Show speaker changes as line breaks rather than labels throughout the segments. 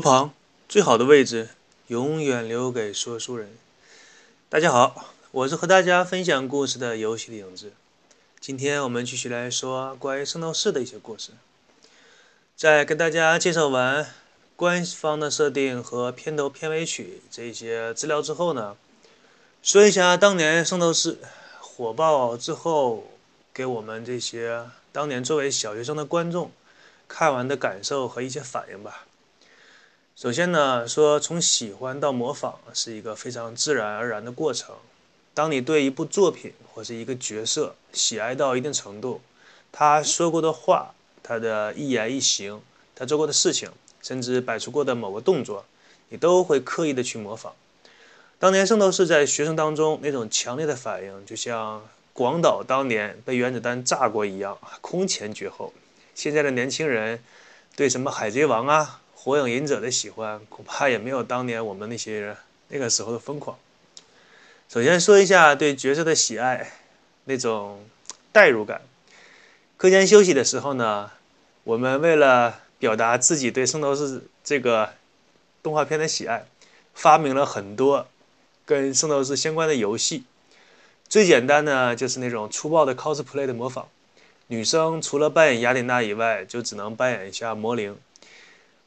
旁最好的位置，永远留给说书人。大家好，我是和大家分享故事的游戏的影子。今天我们继续来说关于圣斗士的一些故事。在跟大家介绍完官方的设定和片头片尾曲这些资料之后呢，说一下当年圣斗士火爆之后给我们这些当年作为小学生的观众看完的感受和一些反应吧。首先呢，说从喜欢到模仿是一个非常自然而然的过程。当你对一部作品或是一个角色喜爱到一定程度，他说过的话、他的一言一行、他做过的事情，甚至摆出过的某个动作，你都会刻意的去模仿。当年圣斗士在学生当中那种强烈的反应，就像广岛当年被原子弹炸过一样，空前绝后。现在的年轻人对什么海贼王啊、火影忍者的喜欢，恐怕也没有当年我们那些人那个时候的疯狂。首先说一下对角色的喜爱，那种代入感。课间休息的时候呢，我们为了表达自己对《圣斗士》这个动画片的喜爱，发明了很多跟《圣斗士》相关的游戏。最简单的就是那种粗暴的 cosplay 的模仿。女生除了扮演雅典娜以外，就只能扮演一下魔灵。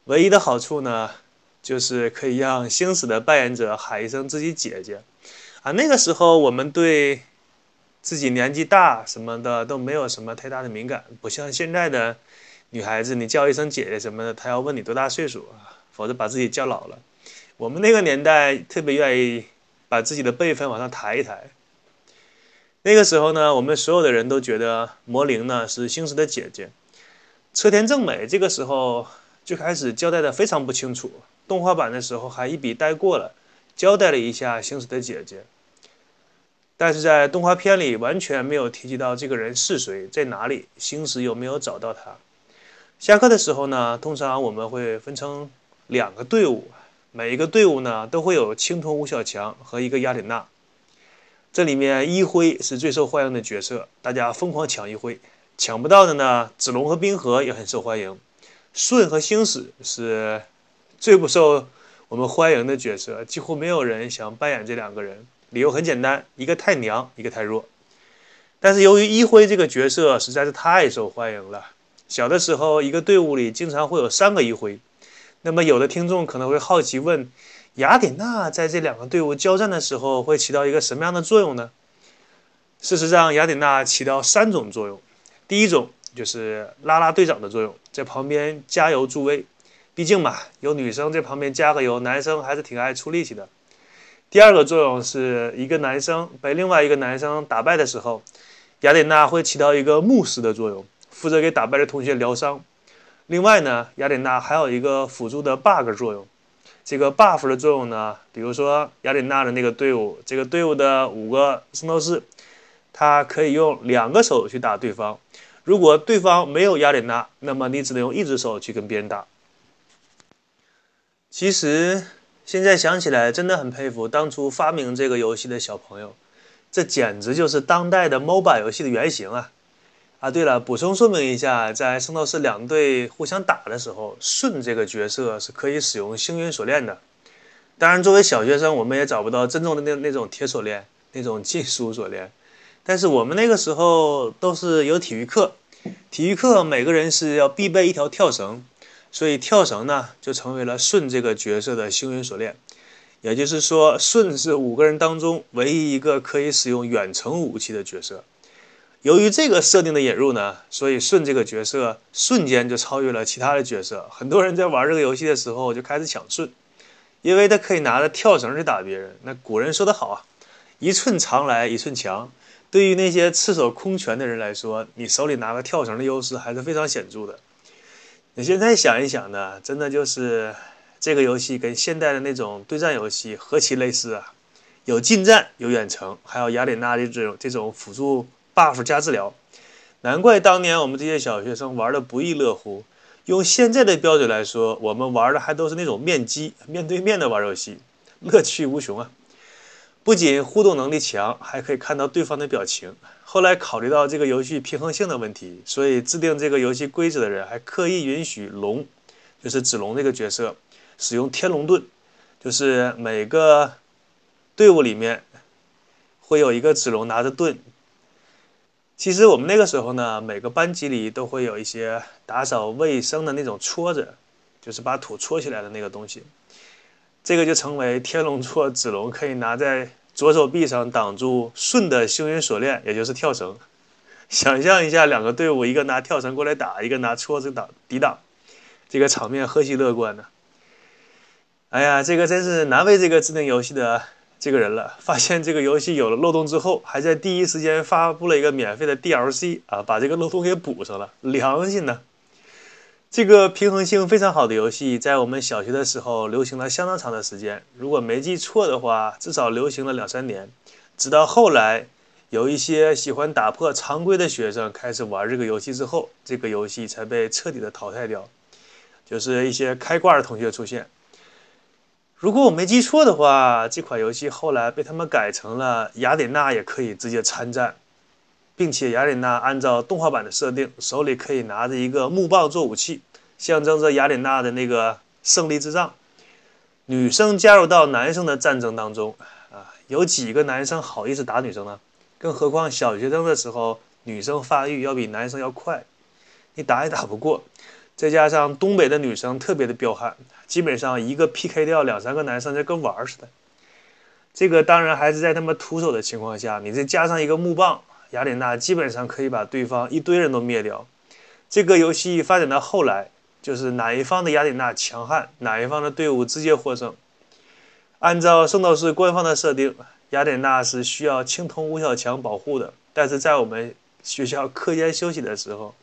唯一的好处呢，就是可以让星矢的扮演者喊一声自己姐姐。啊，那个时候我们对自己年纪大什么的都没有什么太大的敏感，不像现在的女孩子，你叫一声姐姐什么的，她要问你多大岁数啊，否则把自己叫老了。我们那个年代特别愿意把自己的辈分往上抬一抬。那个时候呢，我们所有的人都觉得魔灵呢是星矢的姐姐。车田正美这个时候最开始交代的非常不清楚，动画版的时候还一笔带过了，交代了一下星矢的姐姐。但是在动画片里完全没有提及到这个人是谁，在哪里，星矢有没有找到他。下课的时候呢，通常我们会分成两个队伍，每一个队伍呢都会有青铜吴小强和一个雅典娜。这里面一辉是最受欢迎的角色，大家疯狂抢一辉，抢不到的呢，子龙和冰河也很受欢迎。舜和星矢是最不受我们欢迎的角色，几乎没有人想扮演这两个人。理由很简单，一个太娘，一个太弱。但是由于一辉这个角色实在是太受欢迎了，小的时候一个队伍里经常会有三个一辉。那么有的听众可能会好奇问。雅典娜在这两个队伍交战的时候会起到一个什么样的作用呢？事实上，雅典娜起到三种作用。第一种就是拉拉队长的作用，在旁边加油助威。毕竟嘛，有女生在旁边加个油，男生还是挺爱出力气的。第二个作用是一个男生被另外一个男生打败的时候，雅典娜会起到一个牧师的作用，负责给打败的同学疗伤。另外呢，雅典娜还有一个辅助的 bug 作用。这个 buff 的作用呢，比如说雅典娜的那个队伍，这个队伍的五个圣斗士，他可以用两个手去打对方。如果对方没有雅典娜，那么你只能用一只手去跟别人打。其实现在想起来，真的很佩服当初发明这个游戏的小朋友，这简直就是当代的 MOBA 游戏的原型啊！啊，对了，补充说明一下，在圣斗士两队互相打的时候，舜这个角色是可以使用星云锁链的。当然，作为小学生，我们也找不到真正的那那种铁锁链，那种金属锁链。但是我们那个时候都是有体育课，体育课每个人是要必备一条跳绳，所以跳绳呢就成为了舜这个角色的星云锁链。也就是说，舜是五个人当中唯一一个可以使用远程武器的角色。由于这个设定的引入呢，所以舜这个角色瞬间就超越了其他的角色。很多人在玩这个游戏的时候就开始抢舜，因为他可以拿着跳绳去打别人。那古人说得好啊，“一寸长来一寸强”。对于那些赤手空拳的人来说，你手里拿个跳绳的优势还是非常显著的。你现在想一想呢，真的就是。这个游戏跟现代的那种对战游戏何其类似啊！有近战，有远程，还有雅典娜的这种这种辅助 buff 加治疗。难怪当年我们这些小学生玩的不亦乐乎。用现在的标准来说，我们玩的还都是那种面基、面对面的玩游戏，乐趣无穷啊！不仅互动能力强，还可以看到对方的表情。后来考虑到这个游戏平衡性的问题，所以制定这个游戏规则的人还刻意允许龙，就是子龙这个角色。使用天龙盾，就是每个队伍里面会有一个子龙拿着盾。其实我们那个时候呢，每个班级里都会有一些打扫卫生的那种戳子，就是把土搓起来的那个东西。这个就成为天龙戳子龙可以拿在左手臂上挡住舜的星云锁链，也就是跳绳。想象一下，两个队伍，一个拿跳绳过来打，一个拿戳子挡抵挡，这个场面何其乐观呢！哎呀，这个真是难为这个制定游戏的这个人了。发现这个游戏有了漏洞之后，还在第一时间发布了一个免费的 DLC 啊，把这个漏洞给补上了，良心呢！这个平衡性非常好的游戏，在我们小学的时候流行了相当长的时间。如果没记错的话，至少流行了两三年。直到后来，有一些喜欢打破常规的学生开始玩这个游戏之后，这个游戏才被彻底的淘汰掉。就是一些开挂的同学出现。如果我没记错的话，这款游戏后来被他们改成了雅典娜也可以直接参战，并且雅典娜按照动画版的设定，手里可以拿着一个木棒做武器，象征着雅典娜的那个胜利之杖。女生加入到男生的战争当中，啊，有几个男生好意思打女生呢？更何况小学生的时候，女生发育要比男生要快，你打也打不过。再加上东北的女生特别的彪悍，基本上一个 PK 掉两三个男生，就跟玩似的。这个当然还是在他们徒手的情况下，你再加上一个木棒，雅典娜基本上可以把对方一堆人都灭掉。这个游戏发展到后来，就是哪一方的雅典娜强悍，哪一方的队伍直接获胜。按照圣斗士官方的设定，雅典娜是需要青铜五小强保护的，但是在我们学校课间休息的时候。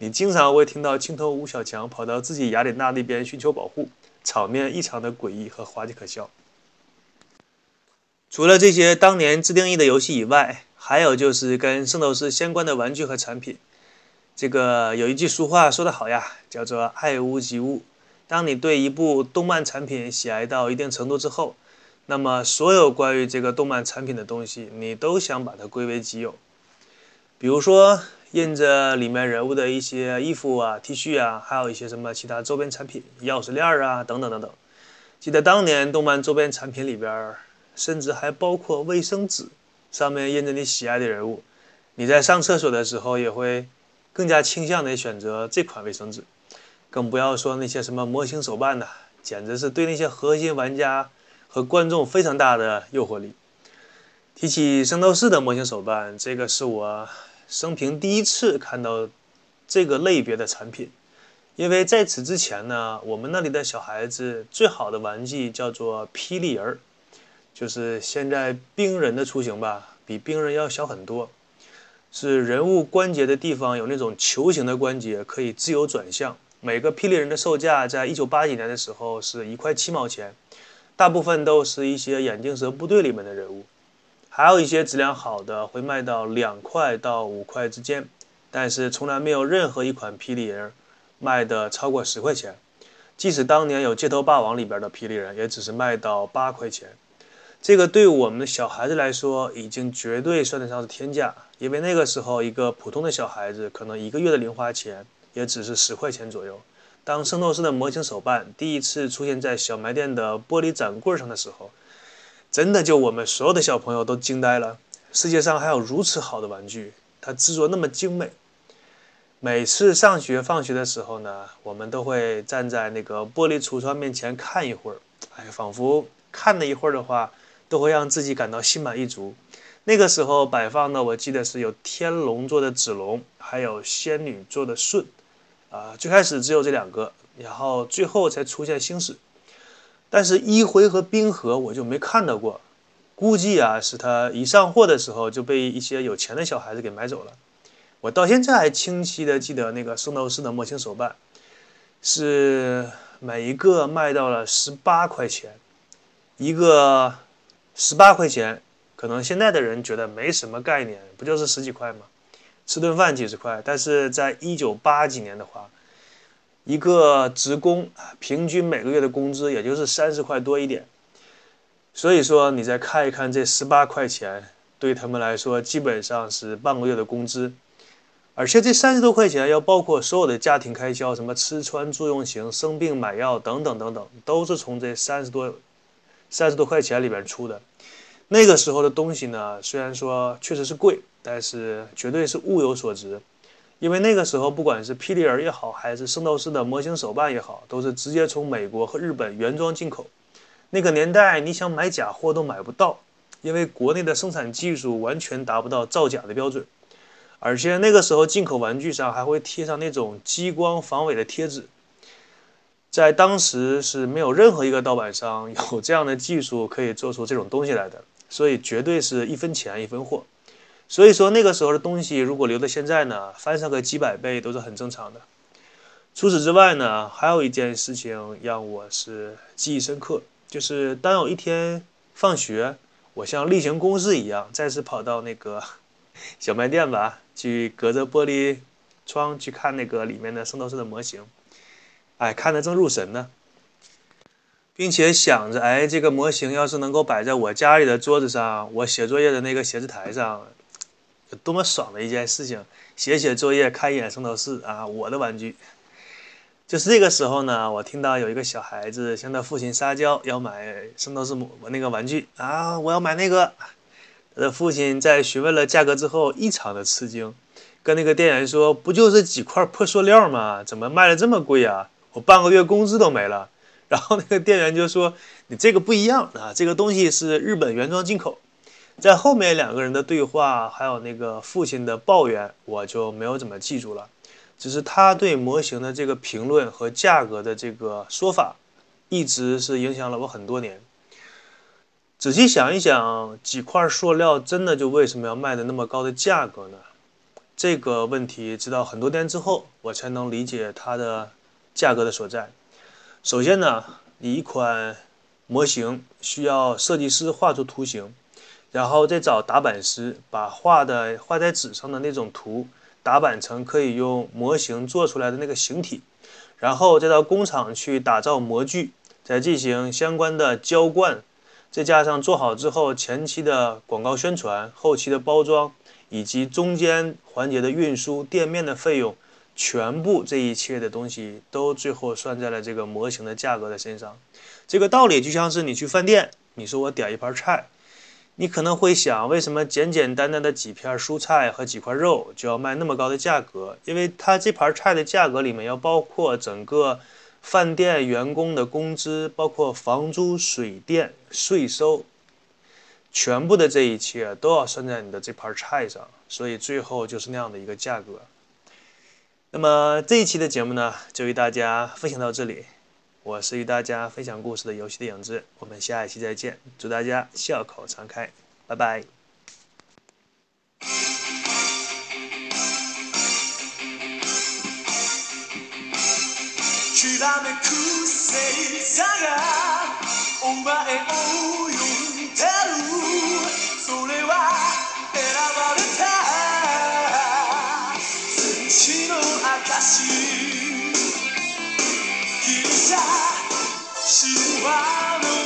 你经常会听到青铜五小强跑到自己雅典娜那边寻求保护，场面异常的诡异和滑稽可笑。除了这些当年自定义的游戏以外，还有就是跟圣斗士相关的玩具和产品。这个有一句俗话说得好呀，叫做“爱屋及乌”。当你对一部动漫产品喜爱到一定程度之后，那么所有关于这个动漫产品的东西，你都想把它归为己有。比如说。印着里面人物的一些衣服啊、T 恤啊，还有一些什么其他周边产品、钥匙链啊等等等等。记得当年动漫周边产品里边，甚至还包括卫生纸，上面印着你喜爱的人物。你在上厕所的时候也会更加倾向的选择这款卫生纸。更不要说那些什么模型手办的，简直是对那些核心玩家和观众非常大的诱惑力。提起圣斗士的模型手办，这个是我。生平第一次看到这个类别的产品，因为在此之前呢，我们那里的小孩子最好的玩具叫做霹雳人儿，就是现在冰人的雏形吧，比冰人要小很多，是人物关节的地方有那种球形的关节，可以自由转向。每个霹雳人的售价在一九八几年的时候是一块七毛钱，大部分都是一些眼镜蛇部队里面的人物。还有一些质量好的会卖到两块到五块之间，但是从来没有任何一款霹雳人卖的超过十块钱。即使当年有街头霸王里边的霹雳人，也只是卖到八块钱。这个对我们的小孩子来说，已经绝对算得上是天价，因为那个时候一个普通的小孩子可能一个月的零花钱也只是十块钱左右。当圣斗士的模型手办第一次出现在小卖店的玻璃展柜上的时候，真的就我们所有的小朋友都惊呆了，世界上还有如此好的玩具，它制作那么精美。每次上学放学的时候呢，我们都会站在那个玻璃橱窗面前看一会儿，哎，仿佛看了一会儿的话，都会让自己感到心满意足。那个时候摆放的，我记得是有天龙座的子龙，还有仙女座的舜，啊，最开始只有这两个，然后最后才出现星矢。但是一回和冰河我就没看到过，估计啊是他一上货的时候就被一些有钱的小孩子给买走了。我到现在还清晰的记得那个圣斗士的模型手办，是每一个卖到了十八块钱，一个十八块钱，可能现在的人觉得没什么概念，不就是十几块吗？吃顿饭几十块，但是在一九八几年的话。一个职工平均每个月的工资也就是三十块多一点，所以说你再看一看这十八块钱，对他们来说基本上是半个月的工资，而且这三十多块钱要包括所有的家庭开销，什么吃穿住用行、生病买药等等等等，都是从这三十多三十多块钱里边出的。那个时候的东西呢，虽然说确实是贵，但是绝对是物有所值。因为那个时候，不管是霹雳人也好，还是圣斗士的模型手办也好，都是直接从美国和日本原装进口。那个年代，你想买假货都买不到，因为国内的生产技术完全达不到造假的标准。而且那个时候，进口玩具上还会贴上那种激光防伪的贴纸，在当时是没有任何一个盗版商有 这样的技术可以做出这种东西来的，所以绝对是一分钱一分货。所以说那个时候的东西，如果留到现在呢，翻上个几百倍都是很正常的。除此之外呢，还有一件事情让我是记忆深刻，就是当有一天放学，我像例行公事一样，再次跑到那个小卖店吧，去隔着玻璃窗去看那个里面的圣斗士的模型，哎，看得正入神呢，并且想着，哎，这个模型要是能够摆在我家里的桌子上，我写作业的那个写字台上。有多么爽的一件事情！写写作业，看一眼圣斗士啊，我的玩具。就是这个时候呢，我听到有一个小孩子向他父亲撒娇，要买圣斗士母那个玩具啊，我要买那个。他的父亲在询问了价格之后，异常的吃惊，跟那个店员说：“不就是几块破塑料吗？怎么卖的这么贵啊？我半个月工资都没了。”然后那个店员就说：“你这个不一样啊，这个东西是日本原装进口。”在后面两个人的对话，还有那个父亲的抱怨，我就没有怎么记住了。只是他对模型的这个评论和价格的这个说法，一直是影响了我很多年。仔细想一想，几块塑料真的就为什么要卖的那么高的价格呢？这个问题直到很多年之后，我才能理解它的价格的所在。首先呢，你一款模型需要设计师画出图形。然后再找打板师，把画的画在纸上的那种图打板成可以用模型做出来的那个形体，然后再到工厂去打造模具，再进行相关的浇灌，再加上做好之后前期的广告宣传、后期的包装以及中间环节的运输、店面的费用，全部这一切的东西都最后算在了这个模型的价格的身上。这个道理就像是你去饭店，你说我点一盘菜。你可能会想，为什么简简单单的几片蔬菜和几块肉就要卖那么高的价格？因为它这盘菜的价格里面要包括整个饭店员工的工资，包括房租、水电、税收，全部的这一切都要算在你的这盘菜上，所以最后就是那样的一个价格。那么这一期的节目呢，就与大家分享到这里。我是与大家分享故事的游戏的影子，我们下一期再见，祝大家笑口常开，拜拜。し。い君じゃ死ぬわの